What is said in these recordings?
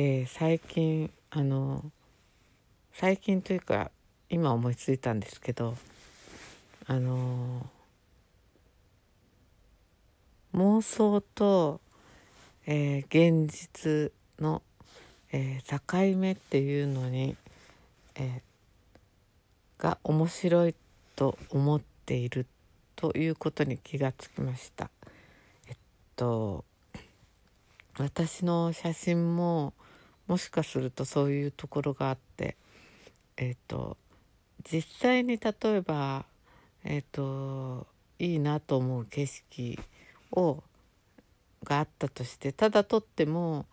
えー、最近あの最近というか今思いついたんですけどあの妄想と、えー、現実の、えー、境目っていうのに、えー、が面白いと思っているということに気がつきました。えっと私の写真ももしかするとそういうところがあってえっ、と実際に例えばえっ、といいなと思う景色をがあったとしてただ撮っても、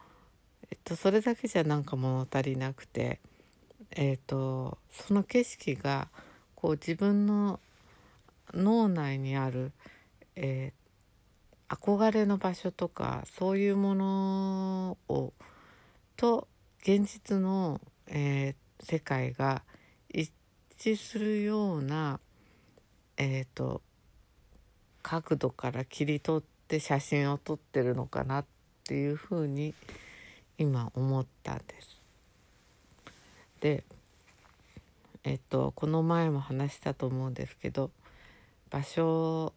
えっと、それだけじゃなんか物足りなくて、えっと、その景色がこう自分の脳内にある、え、憧れの場所とかそういうものをと現実の、えー、世界が一致するような、えーと、角度から切り取って写真を撮ってるのかなっていうふうに今思ったんです。でえっとこの前も話したと思うんですけど場所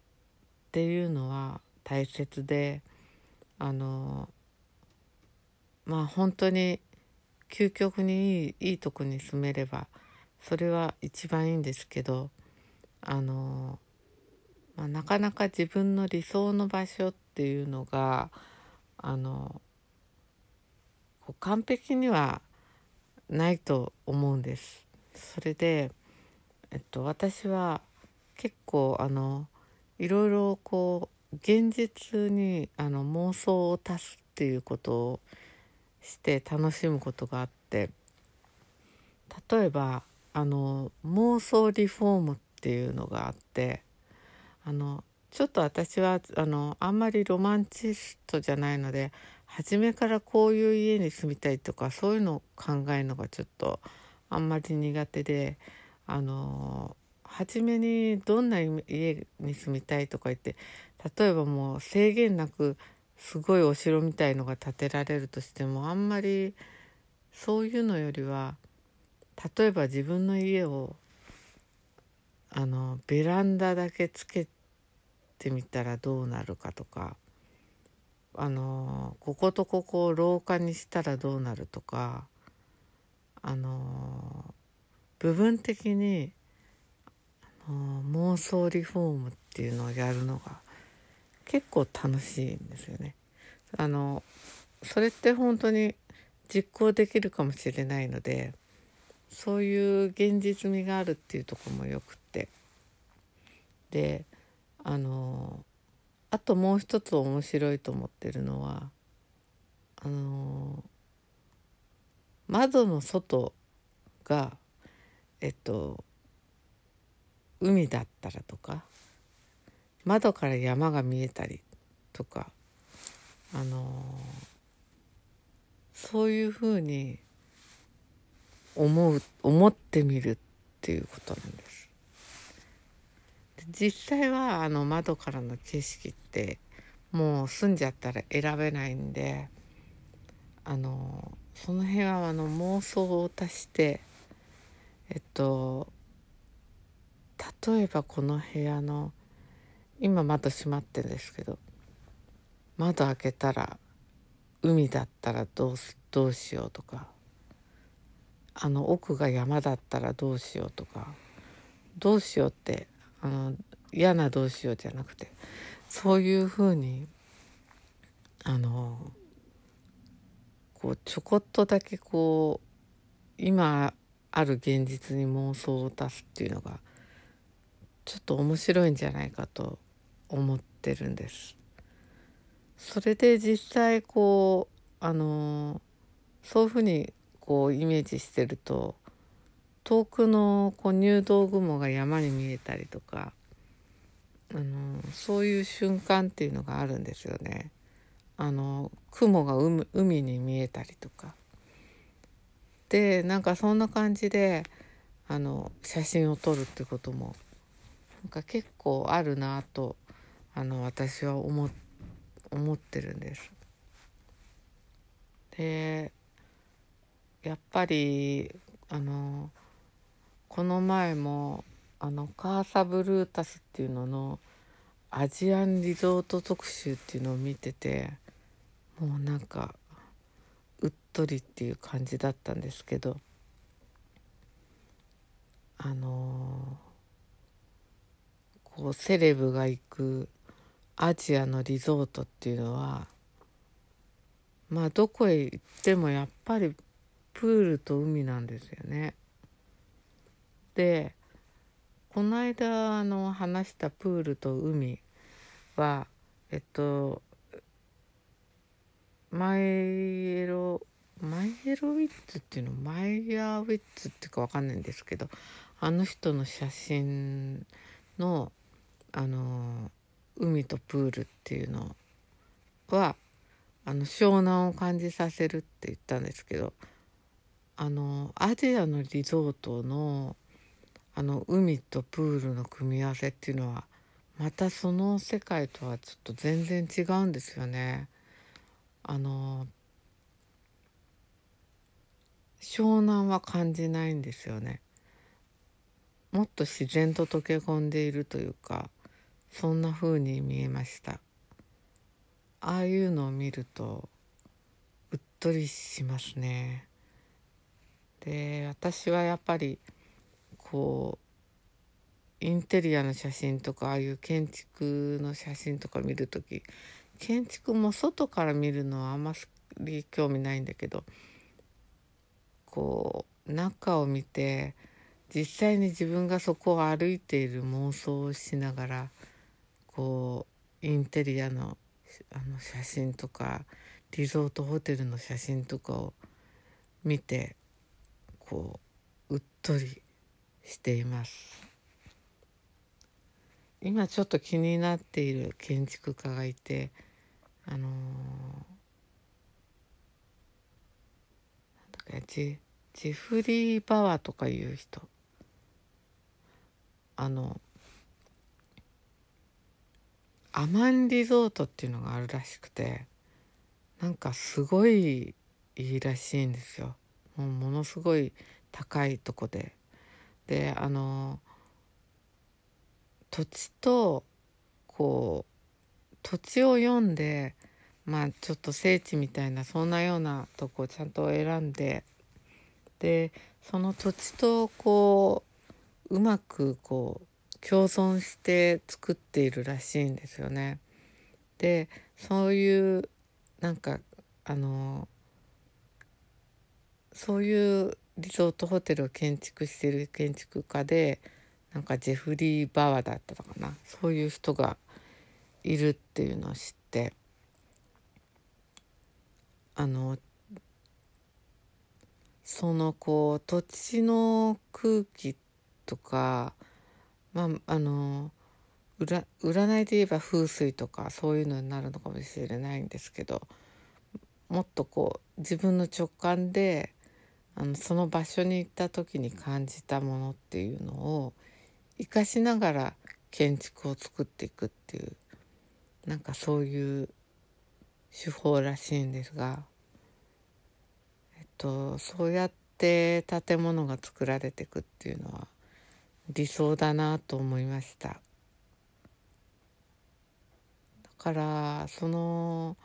っていうのは大切であのまあ本当に究極にいいいいとこに住めればそれは一番いいんですけどあの、まあ、なかなか自分の理想の場所っていうのがあの完璧にはないと思うんです。それで、えっと、私は結構あのいろいろこう現実にあの妄想を足すっていうことをして楽しむことがあって例えばあの妄想リフォームっていうのがあってあのちょっと私はあのあんまりロマンチストじゃないので初めからこういう家に住みたいとかそういうのを考えるのがちょっとあんまり苦手であの初めにどんな家に住みたいとか言って例えばもう制限なくすごいお城みたいのが建てられるとしてもあんまりそういうのよりは例えば自分の家をあのベランダだけつけてみたらどうなるかとかあのこことここを廊下にしたらどうなるとかあの部分的にあの妄想リフォームっていうのをやるのが結構楽しいんですよね。あのそれって本当に実行できるかもしれないのでそういう現実味があるっていうとこもよくってであのあともう一つ面白いと思ってるのはあの窓の外がえっと海だったらとか窓から山が見えたりとかあのそういうふうに思う思ってみるっていうことなんです。実際はあの窓からの景色ってもう住んじゃったら選べないんであのその辺はあの妄想を足してえっと例えばこの部屋の今窓閉まってるんですけど窓開けたら海だったらどうどうしようとかあの奥が山だったらどうしようとかどうしようってあの嫌などうしようじゃなくてそういうふうにあのこうちょこっとだけこう今ある現実に妄想を足すっていうのがちょっと面白いんじゃないかと思ってるんです。それで実際こうあのそういうふうにこうイメージしてると遠くのこう入道雲が山に見えたりとかあのそういう瞬間っていうのがあるんですよね。あの雲が海に見えたりとか。でなんかそんな感じであの写真を撮るってこともなんか結構あるなとあの私は思思ってるんです。でやっぱりあのこの前もあのカーサブルータスっていうののアジアンリゾート特集っていうのを見ててもうなんかうっとりっていう感じだったんですけどあのこうセレブが行くアジアのリゾートっていうのはまあどこへ行ってもやっぱりプールと海なんですよね。でこの間の話したプールと海はえっとマイエロマイエロウィッツっていうの？マイヤーウィッツっていうか分かんないんですけどあの人の写真のあの海とプールっていうのはあの湘南を感じさせるって言ったんですけどあのアジアのリゾートのあの海とプールの組み合わせっていうのはまたその世界とはちょっと全然違うんですよね。あの湘南は感じないんですよね。もっと自然と溶け込んでいるというかそんな風に見えました。ああいうのを見るとうっとりしますね。で私はやっぱりこうインテリアの写真とかああいう建築の写真とか見る時建築も外から見るのはあんまり興味ないんだけどこう中を見て実際に自分がそこを歩いている妄想をしながらこうインテリアのあの写真とかリゾートホテルの写真とかを見てこううっとりしています。今ちょっと気になっている建築家がいてあのー、ジジフリー・バワーとかいう人。あのアマンリゾートっていうのがあるらしくてなんかすごいいいらしいんですよ。もうものすごい高いとこで。であの土地とこう土地を読んでまあちょっと聖地みたいなそんなようなとこをちゃんと選んででその土地とこうまくこう共存して作っているらしいんですよね。でそういうなんかあのそういうリゾートホテルを建築してる建築家でなんかジェフリー・バワーだったのかなそういう人がいるっていうのを知ってあのそのこう土地の空気とかまああの占いで言えば風水とかそういうのになるのかもしれないんですけどもっとこう自分の直感であのその場所に行った時に感じたものっていうのを生かしながら建築を作っていくっていうなんかそういう手法らしいんですが、えっと、そうやって建物が作られていくっていうのは理想だなと思いました。だからその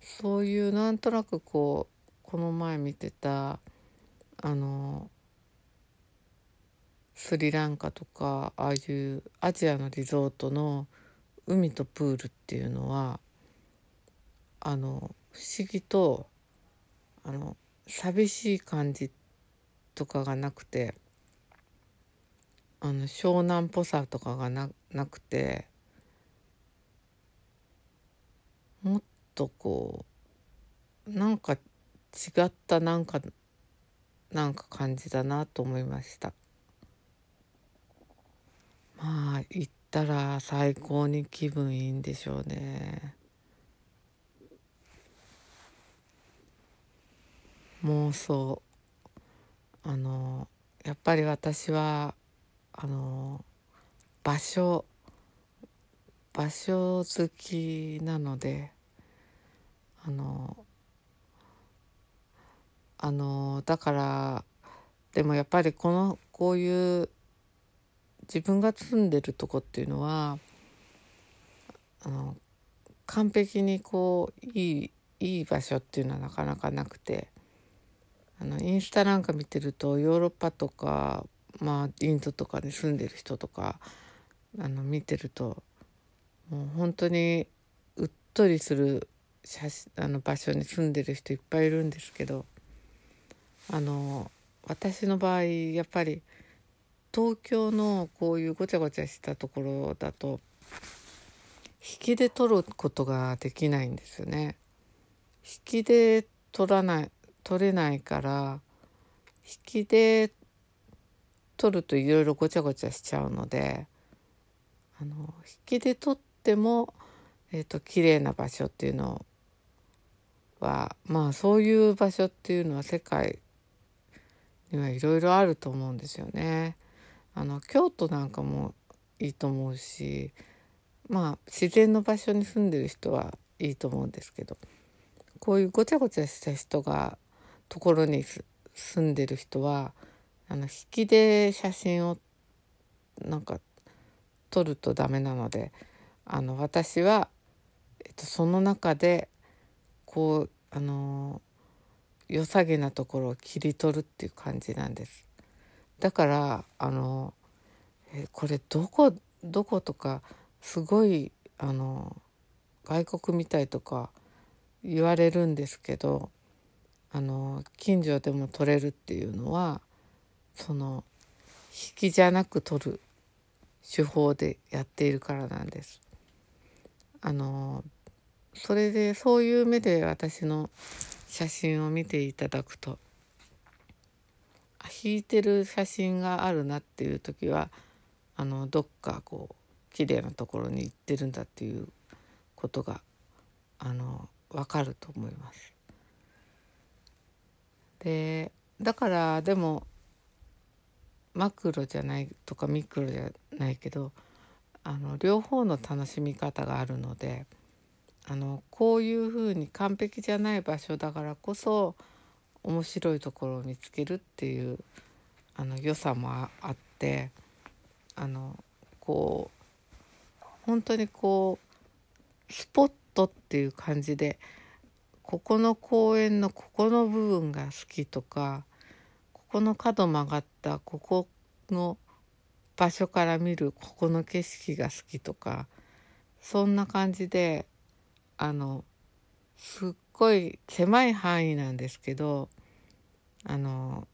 そういうなんとなくこうこの前見てたあのスリランカとかああいうアジアのリゾートの海とプールっていうのはあの不思議とあの寂しい感じとかがなくてあの湘南っぽさとかがななくてもっとこうなんか違ったなんかなんか感じだなと思いました。まあ行ったら最高に気分いいんでしょうね。妄想。あのやっぱり私はあの場所場所好きなのであのあのだからでもやっぱりこのこういう自分が住んでるとこっていうのはあの完璧にこういいいい場所っていうのはなかなかなくてあのインスタなんか見てるとヨーロッパとか、まあ、インドとかに住んでる人とかあの見てるともう本当にうっとりする写真あの場所に住んでる人いっぱいいるんですけどあの私の場合やっぱり東京のこういうごちゃごちゃしたところだと引きで撮ることができないんですよね。引きで撮らない撮れないから引きで撮るといろいろごちゃごちゃしちゃうのであの引きで撮っても、えーと、綺麗な場所っていうのはまあそういう場所っていうのは世界にはいろいろあると思うんですよね。あの京都なんかもいいと思うしまあ自然の場所に住んでる人はいいと思うんですけどこういうごちゃごちゃした人がところに住んでる人はあの引きで写真をなんか撮るとダメなのであの私は、えっと、その中でこうあの良さげなところを切り取るっていう感じなんです。だからあのえこれどこどことかすごいあの外国みたいとか言われるんですけどあの近所でも撮れるっていうのはその引きじゃなく撮る手法でやっているからなんです。あのそれでそういう目で私の写真を見ていただくと引いてる写真があるなっていう時はあのどっかこう綺麗なところに行ってるんだっていうことがあの分かると思います。でだからでもマクロじゃないとかミクロじゃないけどあの両方の楽しみ方があるのであのこういうふうに完璧じゃない場所だからこそ面白いところを見つけるっていうあの良さもあってあのこう本当にこうスポットっていう感じでここの公園のここの部分が好きとかここの角曲がったここの場所から見るここの景色が好きとかそんな感じであのすっごい狭い範囲なんですけどあの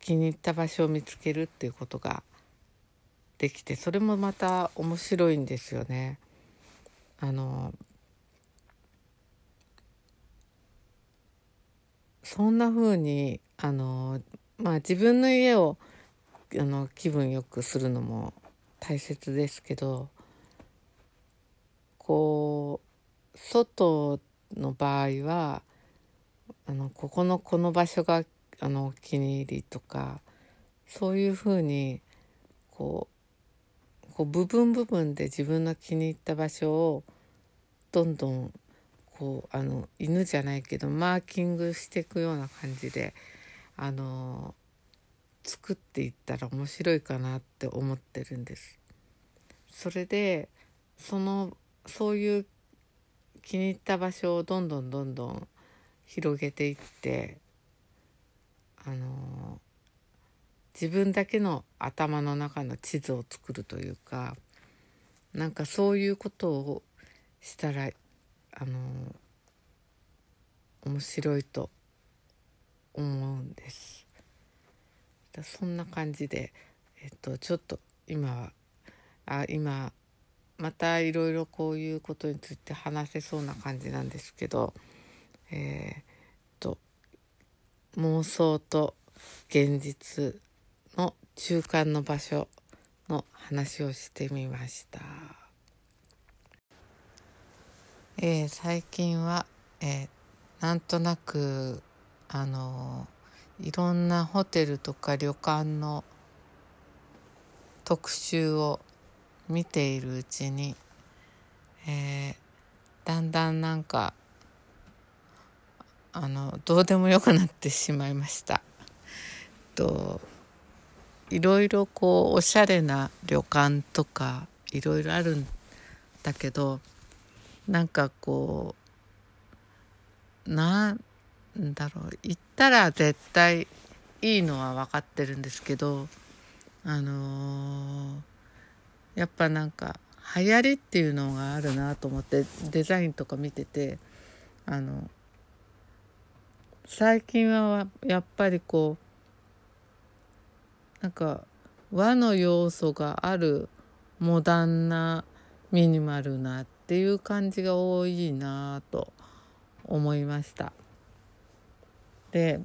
気に入った場所を見つけるっていうことができてそれもまた面白いんですよね。あのそんな風にあのまあ自分の家をあの気分よくするのも大切ですけどこう外の場合はあのここのこの場所があのお気に入りとかそういうふうにこうこう部分部分で自分の気に入った場所をどんどんこうあの犬じゃないけどマーキングしていくような感じであの作っていったら面白いかなって思ってるんです。それでそのそういう気に入った場所をどんどんどんどん広げていってあの自分だけの頭の中の地図を作るというかなんかそういうことをしたらあの面白いと思うんです。そんな感じで、えっと、ちょっと今はあ今またいろいろこういうことについて話せそうな感じなんですけど、えー、妄想と現実の中間の場所の話をしてみました。えー、最近は、えー、なんとなくあのいろんなホテルとか旅館の特集を見ているうちに、えー、だんだんなんかあのどうでもよくなってしまいました。といろいろこうおしゃれな旅館とかいろいろあるんだけどなんかこうなんだろう行ったら絶対いいのは分かってるんですけどあのー、やっぱなんか流行りっていうのがあるなと思ってデザインとか見ててあの最近はやっぱりこうなんか和の要素があるモダンなミニマルなっていう感じが多いなと思いました。で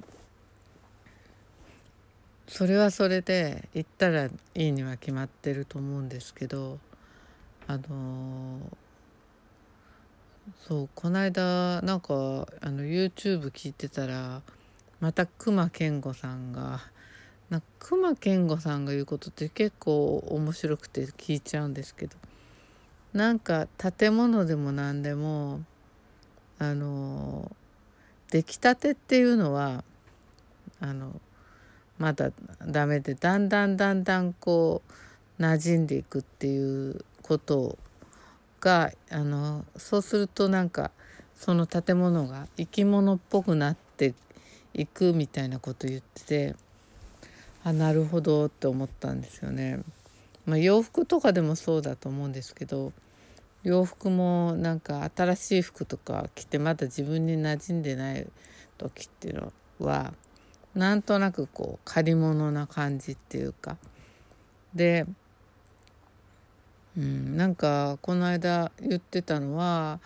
それはそれで行ったらいいには決まってると思うんですけどあのそうこの間なんかあの YouTube 聞いてたらまた隈研吾さんがな隈研吾さんが言うことって結構面白くて聞いちゃうんですけどなんか建物でも何でもあの出来たてっていうのはあのまだダメでだんだんだんだんこう馴染んでいくっていうことがあのそうするとなんかその建物が生き物っぽくなっていくみたいなこと言っててあなるほどって思ったんですよね。まあ、洋服とかでもそうだと思うんですけど洋服もなんか新しい服とか着てまだ自分に馴染んでない時っていうのはなんとなくこう借り物な感じっていうかで、うん、なんかこの間言ってたのは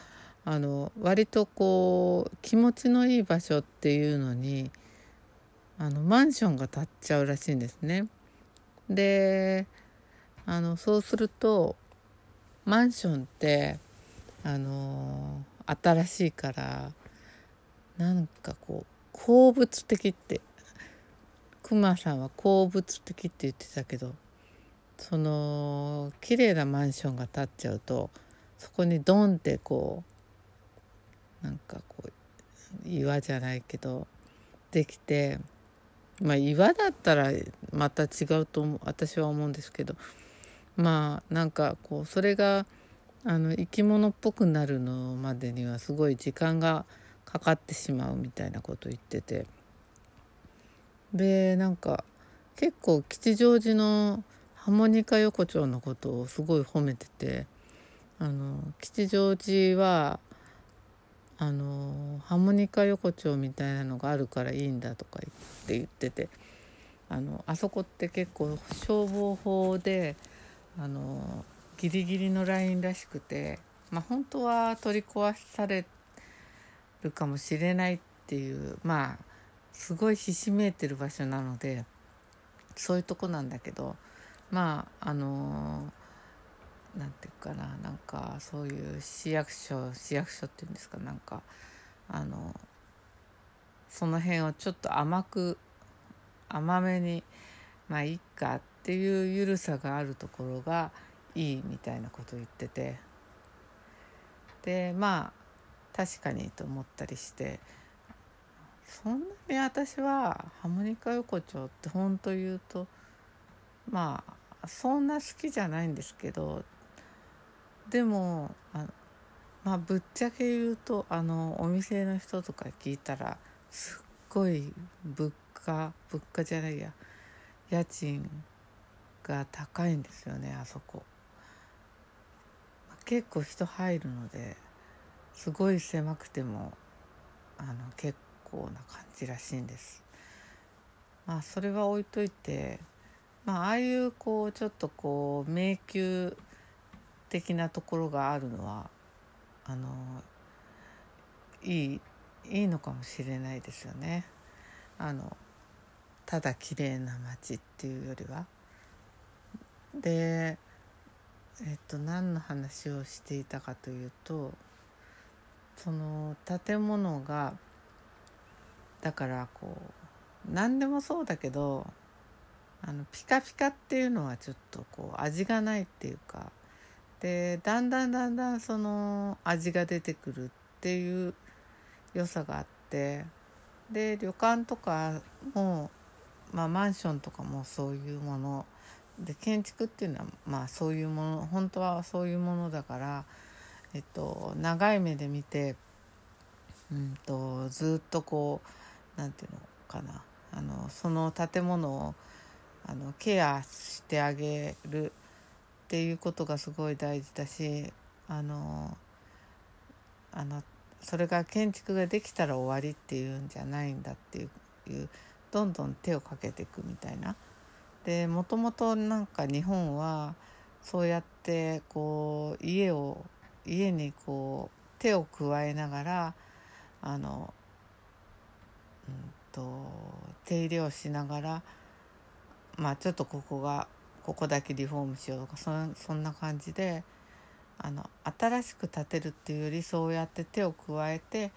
あの割とこう気持ちのいい場所っていうのにあのマンションが建っちゃうらしいんですね。であのそうするとマンションってあの新しいからなんかこう鉱物的ってクマさんは鉱物的って言ってたけどその綺麗なマンションが建っちゃうとそこにドンってこうなんかこう岩じゃないけどできてまあ岩だったらまた違うと私は思うんですけどまあなんかこうそれがあの生き物っぽくなるのまでにはすごい時間がかかってしまうみたいなこと言ってて。でなんか結構吉祥寺のハモニカ横丁のことをすごい褒めてて。あの吉祥寺はあのハモニカ横丁みたいなのがあるからいいんだとか言って言ってて。あのあそこって結構消防法であのギリギリのラインらしくて、まあ、本当は取り壊されるかもしれないっていうまあすごいひしめいてる場所なのでそういうとこなんだけどまああの何て言うかななんかそういう市役所市役所っていうんですかなんかあのその辺をちょっと甘く甘めにまあいいかっていう緩さがあるところがいいみたいなことを言ってて。でまあ確かにと思ったりして。そんなに私はハモニカ横丁って本当言うとまあそんな好きじゃないんですけどでもあまあぶっちゃけ言うとあのお店の人とか聞いたらすっごい物価物価じゃないや家賃が高いんですよねあそこ。結構人入るのですごい狭くてもあの結構な感じらしいんです。まあそれは置いといてまあああいうこうちょっとこう迷宮的なところがあるのはあのいいいいのかもしれないですよね。あのただ綺麗な街っていうよりは。でえっと何の話をしていたかというとその建物がだからこう何でもそうだけどあのピカピカっていうのはちょっとこう味がないっていうかでだんだんだんだんその味が出てくるっていう良さがあってで旅館とかも、まあ、マンションとかもそういうもの。で建築っていうのはまあそういうもの本当はそういうものだから、えっと、長い目で見て、うんと、ずっとこうなんていうのかな。あのその建物をあのケアしてあげるっていうことがすごい大事だしあのあのそれが建築ができたら終わりっていうんじゃないんだっていうどんどん手をかけていくみたいな。でもともとなんか日本はそうやってこう家を家にこう手を加えながらあの、うんと、手入れをしながらまあちょっとここがここだけリフォームしようとかそそんな感じであの新しく建てるっていうよりそうやって手を加えて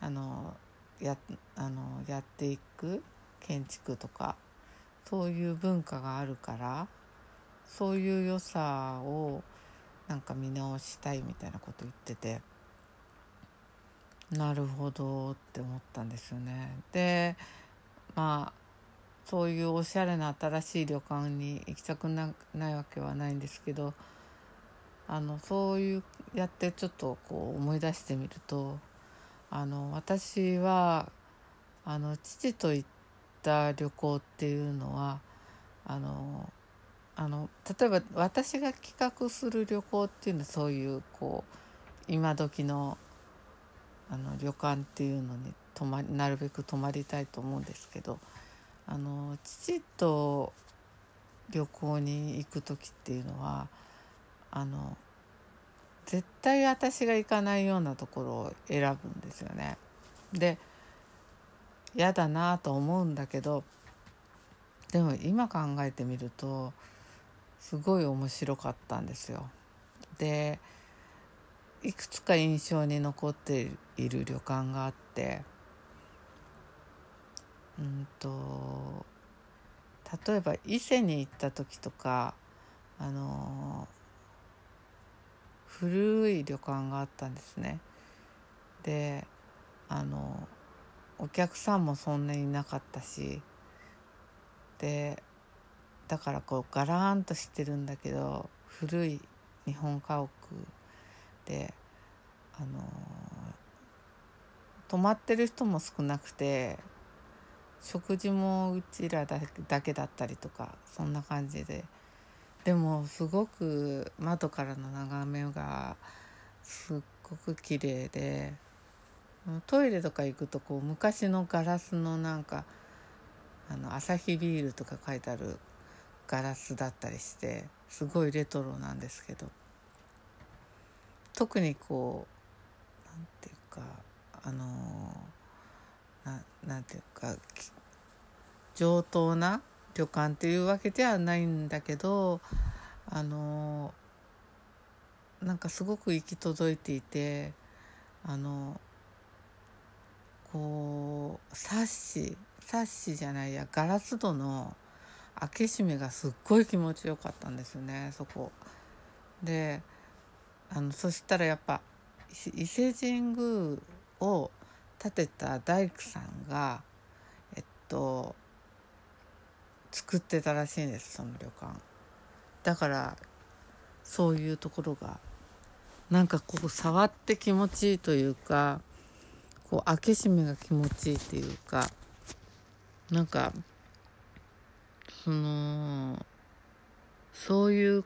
あのやあのやっていく建築とかそういう文化があるからそういう良さをなんか見直したいみたいなこと言っててなるほどって思ったんですよね。でまあそういうおしゃれな新しい旅館に行きたくなないわけはないんですけどあのそういうやってちょっとこう思い出してみるとあの私はあの父と行ってた旅行っていうのはあのあの例えば私が企画する旅行っていうのはそういうこう今時のあの旅館っていうのに泊まなるべく泊まりたいと思うんですけどあの父と旅行に行く時っていうのはあの絶対私が行かないようなところを選ぶんですよね。で嫌だなと思うんだけどでも今考えてみるとすごい面白かったんですよ。でいくつか印象に残っている旅館があってうんと例えば伊勢に行った時とかあの古い旅館があったんですね。であのお客さんもそんなになかったしでだからこうガラーンとしてるんだけど古い日本家屋であの泊まってる人も少なくて食事もうちらだけだったりとかそんな感じで。でもすごく窓からの眺めがすっごく綺麗でトイレとか行くとこう昔のガラスのなんかあのアサヒビールとか書いてあるガラスだったりしてすごいレトロなんですけど。特にこうなんていうかあのななんていうか上等な旅館っていうわけではないんだけどあのなんかすごく行き届いていてあのこうサッシサッシじゃないやガラス戸の開け閉めがすっごい気持ちよかったんですよねそこ。であのそしたらやっぱ伊勢神宮を建てた大工さんがえっと作ってたらしいんですその旅館。だからそういうところがなんかこう触って気持ちいいというかこう開け閉めが気持ちいいっていうかなんかそのそういう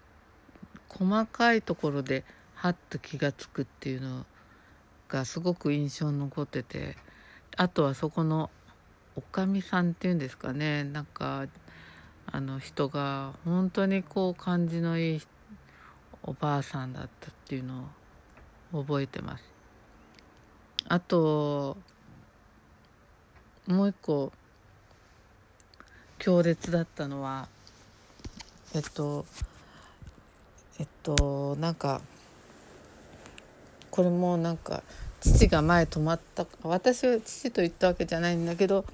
細かいところでハッと気が付くっていうのがすごく印象に残っててあとはそこのおかみさんっていうんですかねなんかあの人が本当にこう感じのいいおばあさんだったっていうのを覚えてます。あともう一個強烈だったのはえっとえっとなんかこれもなんか父が前泊まった私は父と行ったわけじゃないんだけど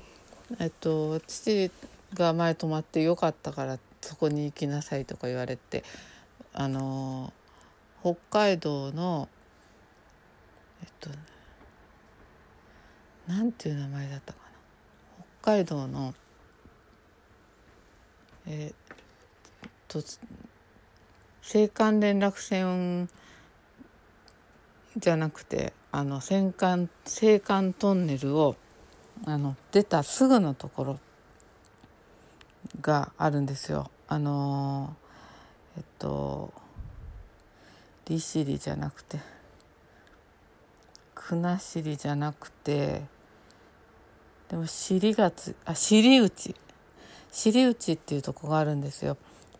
えっと父が前泊まってよかったからそこに行きなさいとか言われてあの北海道のえっとなんていう名前だったかな？北海道のえー、と青函連絡船じゃなくてあの青函青函トンネルをあの出たすぐのところがあるんですよ。あのえっと利尻じゃなくて国後じゃなくてでも尻がつあ尻内尻内っていうとこがあるんですよ。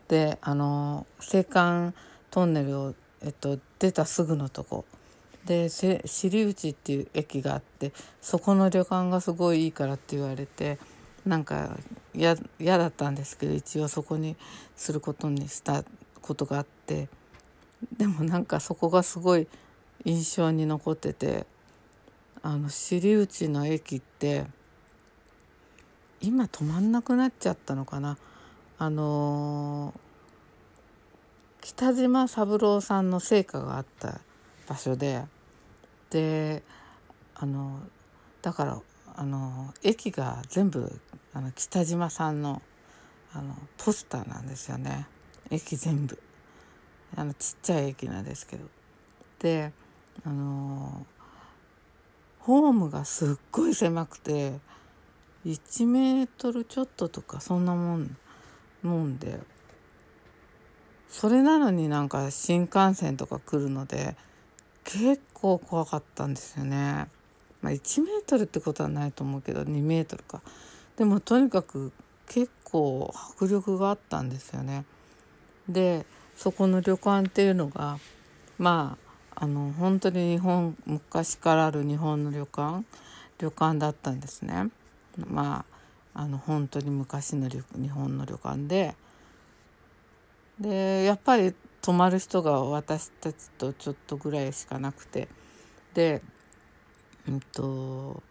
であの青函トンネルを、えっと、出たすぐのとこ。で尻内っていう駅があってそこの旅館がすごいいいからって言われてなんか嫌だったんですけど一応そこにすることにしたことがあって。でもなんかそこがすごい印象に残っててあの尻内の駅って今止まんなくなっちゃったのかな。あのー、北島三郎さんの成果があった場所で。であのだからあの駅が全部あの北島さんのあのポスターなんですよね。駅全部。あのちっちゃい駅なんですけど。であのホームがすっごい狭くて。1メートルちょっととかそんなもんもんでそれなのになんか新幹線とか来るので結構怖かったんですよね。まあ、1メートルってことはないと思うけど2メートルか。でもとにかく結構迫力があったんですよね。でそこの旅館っていうのがまああの本当に日本昔からある日本の旅館旅館だったんですね。まああの本当に昔の日本の旅館ででやっぱり泊まる人が私たちとちょっとぐらいしかなくてでうんと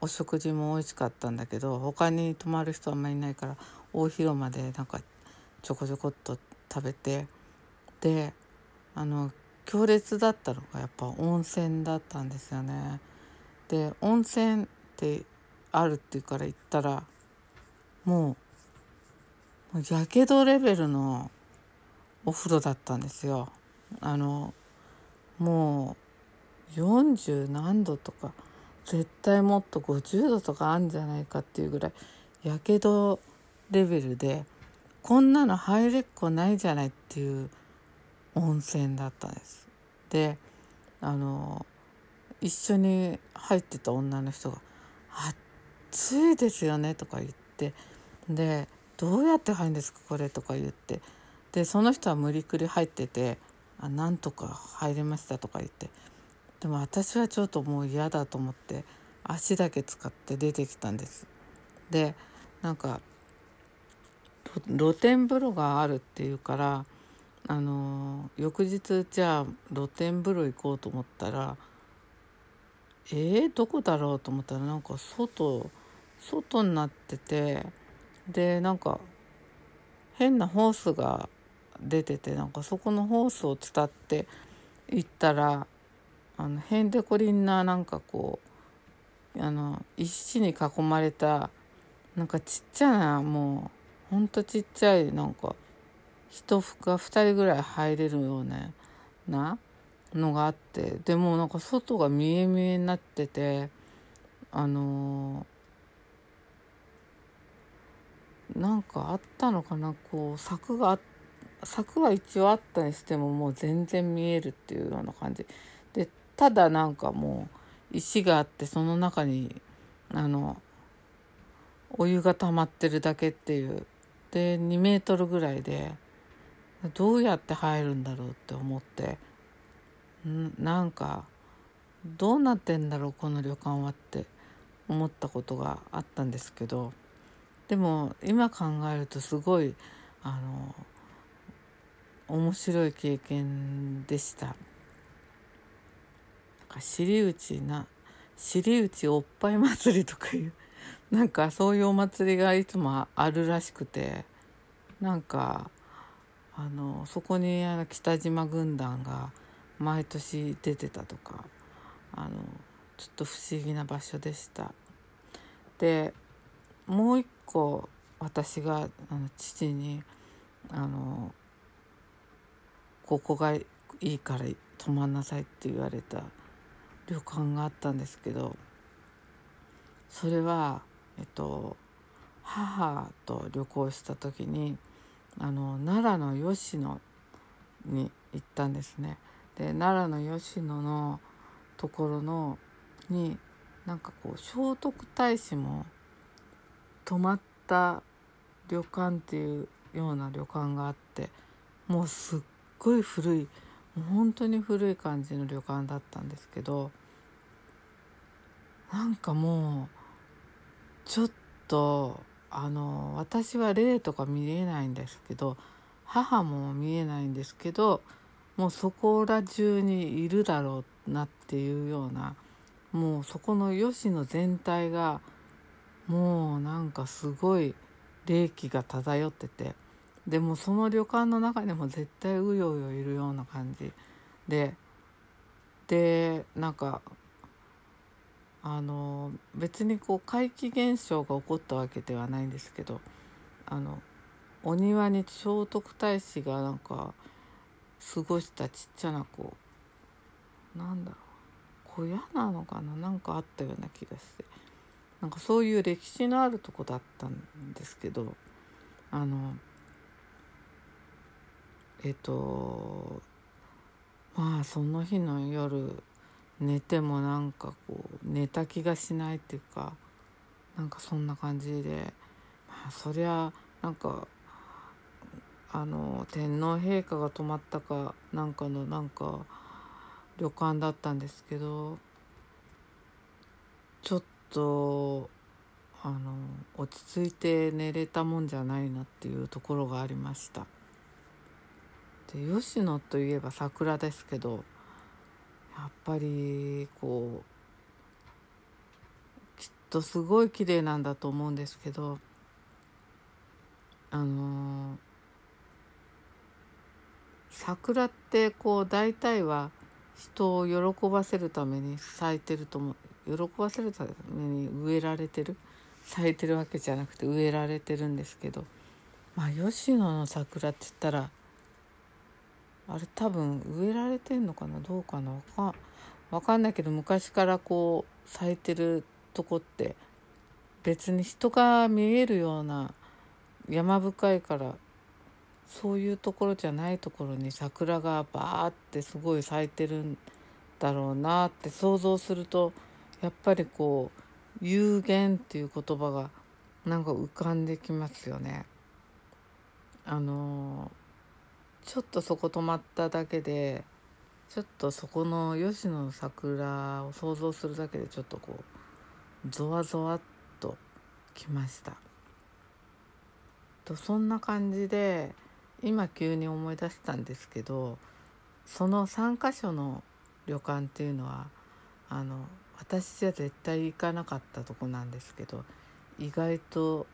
お食事も美味しかったんだけど他に泊まる人あんまりいないから大広間でなんかちょこちょこっと食べてであの強烈だったのがやっぱ温泉だったんですよね。で温泉ってあるっていうから行ったらもうやけどレベルのお風呂だったんですよ。あのもう40何度とか絶対もっと50度とかあるんじゃないかっていうぐらいやけどレベルでこんなの入れっこないじゃないっていう温泉だったんです。であの一緒に入ってた女の人が暑いですよね」とか言ってで「どうやって入るんですかこれ」とか言ってでその人は無理くり入ってて「あなんとか入れました」とか言ってでも私はちょっともう嫌だと思って足だけ使って出てきたんです。でなんか露天風呂があるっていうからあの翌日じゃあ露天風呂行こうと思ったらえー、どこだろうと思ったらなんか外外になっててでなんか変なホースが出ててなんかそこのホースを伝って行ったらあのへんてこりんななんかこうあの石に囲まれたなんかちっちゃなもうほんとちっちゃいなんか人が2人ぐらい入れるようななのがあってでもなんか外が見え見えになっててあのー、なんかあったのかなこう柵が柵は一応あったにしてももう全然見えるっていうような感じ。でただなんかもう石があってその中にあのお湯が溜まってるだけっていうで2メートルぐらいでどうやって入るんだろうって思って。なんかどうなってんだろうこの旅館はって思ったことがあったんですけどでも今考えるとすごいあの面白い経験でした。尻内な尻内おっぱい祭りとかいう なんかそういうお祭りがいつもあるらしくてなんかあのそこにあの北島軍団が毎年出てたとかあのちょっと不思議な場所でした。でもう一個私があの父にあのここがいいから泊まんなさいって言われた旅館があったんですけどそれはえっと母と旅行した時にあの奈良の吉野に行ったんですね。で奈良の吉野のところのになんかこう聖徳太子も泊まった旅館っていうような旅館があってもうすっごい古い本当に古い感じの旅館だったんですけどなんかもうちょっとあの私は霊とか見えないんですけど母も見えないんですけどもうそこら中にいるだろうなっていうようなもうそこの吉野全体がもうなんかすごい霊気が漂っててでもその旅館の中にも絶対うようよいるような感じ。ででなんかあの別にこう怪奇現象が起こったわけではないんですけどあのお庭に聖徳太子がなんか過ごしたちっちゃなこうなんだろう。小屋なのかな。なんかあったような気がして。なんかそういう歴史のあるとこだったんですけど。あのえっとまあその日の夜寝てもなんかこう寝た気がしないっていうか。なんかそんな感じで。まあそりゃなんかあの天皇陛下が泊まったかなんかのなんか旅館だったんですけどちょっとあの落ち着いて寝れたもんじゃないなっていうところがありました。で吉野といえば桜ですけどやっぱりこうきっとすごい綺麗なんだと思うんですけどあの桜ってこう大体は人を喜ばせるために咲いてると思う。喜ばせるために植えられてる？咲いてるわけじゃなくて植えられてるんですけど。まあ吉野の桜って言ったらあれ多分植えられてんのかな？どうかな？わかわかんないけど昔からこう咲いてるとこって別に人が見えるような山深いからそういうところじゃないところに桜がバーってすごい咲いてるんだろうなって想像するとやっぱりこう有限っていう言葉がなんか浮かんできますよね。あのちょっとそこ止まっただけでちょっとそこの吉野の桜を想像するだけでちょっとこうゾワゾワっときました。とそんな感じで今急に思い出したんですけどその3か所の旅館っていうのはあの私じゃ絶対行かなかったとこなんですけど意外と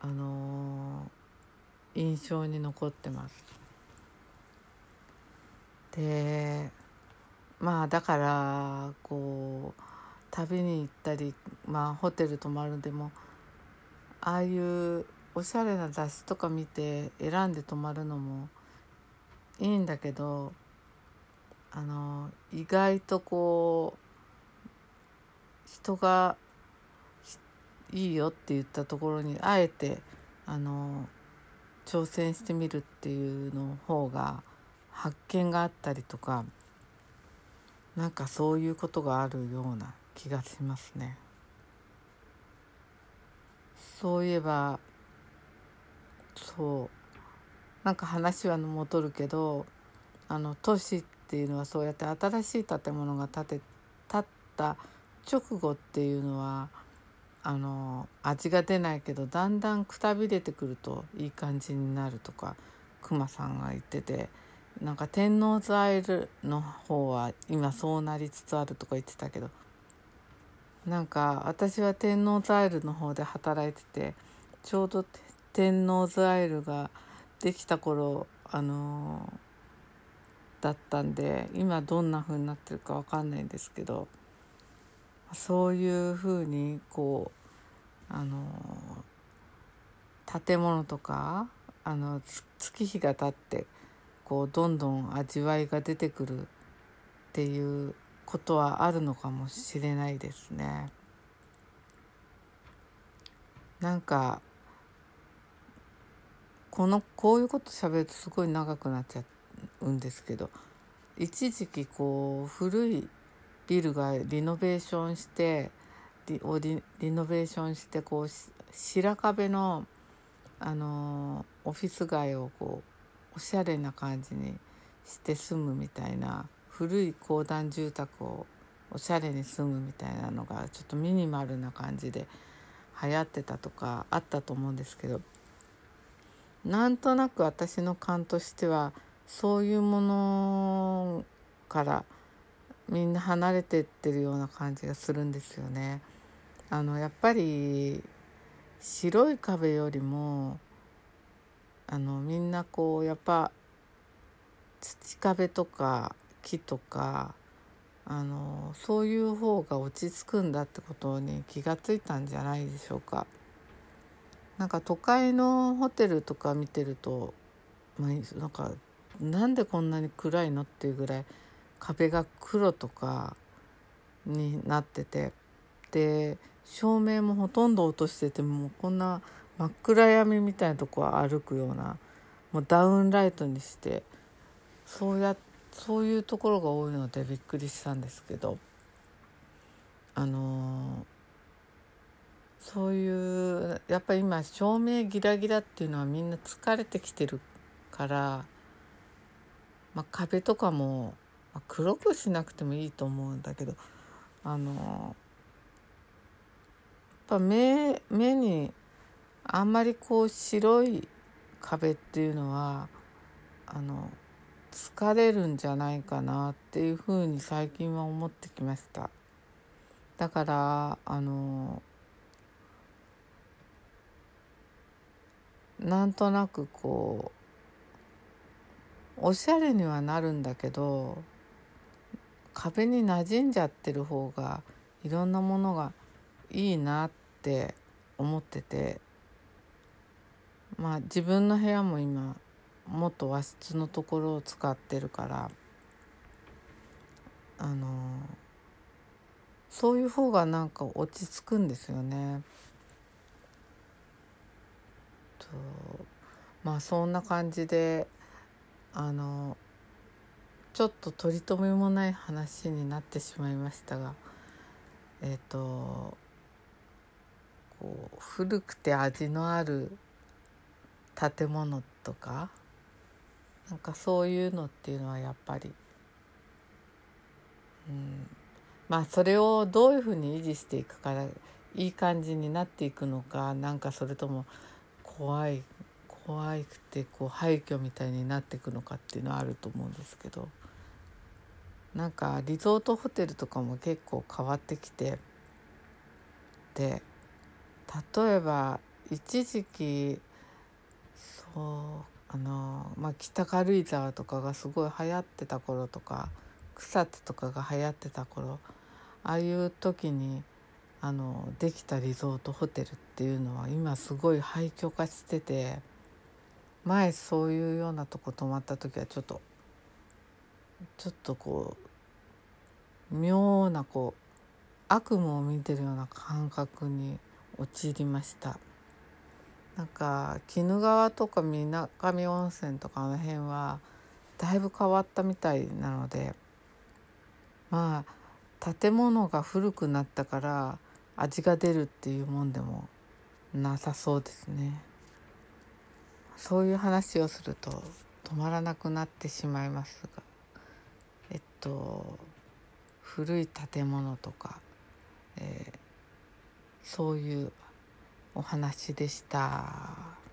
あのー、印象に残ってます。でまあだからこう旅に行ったり、まあ、ホテル泊まるでもああいうおしゃれな雑誌とか見て選んで泊まるのもいいんだけどあの意外とこう人がいいよって言ったところにあえてあの挑戦してみるっていうの方が発見があったりとかなんかそういうことがあるような気がしますね。そういえばそう。なんか話は戻るけどあの都市っていうのはそうやって新しい建物が建て建った直後っていうのはあの味が出ないけどだんだんくたびれてくるといい感じになるとか熊さんが言っててなんか天王ザイルの方は今そうなりつつあるとか言ってたけどなんか私は天王ザイルの方で働いててちょうど天王ザイルができた頃あの、だったんで今どんな風になってるか分かんないんですけどそういう風にこあの建物とかあの月日が経ってこうどんどん味わいが出てくるっていうことはあるのかもしれないですね。なんかこのこういうこと喋るとすごい長くなっちゃうんですけど一時期こう古いビルがリノベーションしてリリノベーションしてこう白壁の、あのオフィス街をこうおしゃれな感じにして住むみたいな古い公団住宅をおしゃれに住むみたいなのがちょっとミニマルな感じで流行ってたとかあったと思うんですけどなんとなく私の感としてはそういうものからみんな離れてってるような感じがするんですよね。あのやっぱり白い壁よりもあのみんなこうやっぱ土壁とか木とかあのそういう方が落ち着くんだってことに気がついたんじゃないでしょうか。なんか都会のホテルとか見てると、まあ、なんかなんでこんなに暗いのっていうぐらい壁が黒とかになっててで照明もほとんど落としててもうこんな真っ暗闇みたいなとこは歩くようなもうダウンライトにしてそうやそういうところが多いのでびっくりしたんですけどあのーそういうやっぱり今照明ギラギラっていうのはみんな疲れてきてるから、まあ、壁とかも、まあ、黒くしなくてもいいと思うんだけどあのやっぱ目目にあんまりこう白い壁っていうのはあの疲れるんじゃないかなっていうふうに最近は思ってきました。だからあのなんとなくこうおしゃれにはなるんだけど壁に馴染んじゃってる方がいろんなものがいいなって思っててまあ自分の部屋も今もっと和室のところを使ってるからあのそういう方がなんか落ち着くんですよね。とまあそんな感じであのちょっと取り留めもない話になってしまいましたがえっ、とこう古くて味のある建物とかなんかそういうのっていうのはやっぱり、うん、まあそれをどういうふうに維持していくからいい感じになっていくのかなんかそれとも怖い怖くてこう廃墟みたいになっていくのかっていうのはあると思うんですけどなんかリゾートホテルとかも結構変わってきてで例えば一時期そうあの、まあ、北軽井沢とかがすごい流行ってた頃とか草津とかが流行ってた頃ああいう時にあのできたリゾートホテルっていうのは今すごい廃墟化してて前そういうようなとこ泊まった時はちょっとちょっとこう妙なこう悪夢を見てるような感覚に陥りました。なんか鬼怒川とか水上温泉とかあの辺はだいぶ変わったみたいなのでまあ建物が古くなったから味が出るっていうもんでもなさそうですねそういう話をすると止まらなくなってしまいますがえっと古い建物とか、えー、そういうお話でした。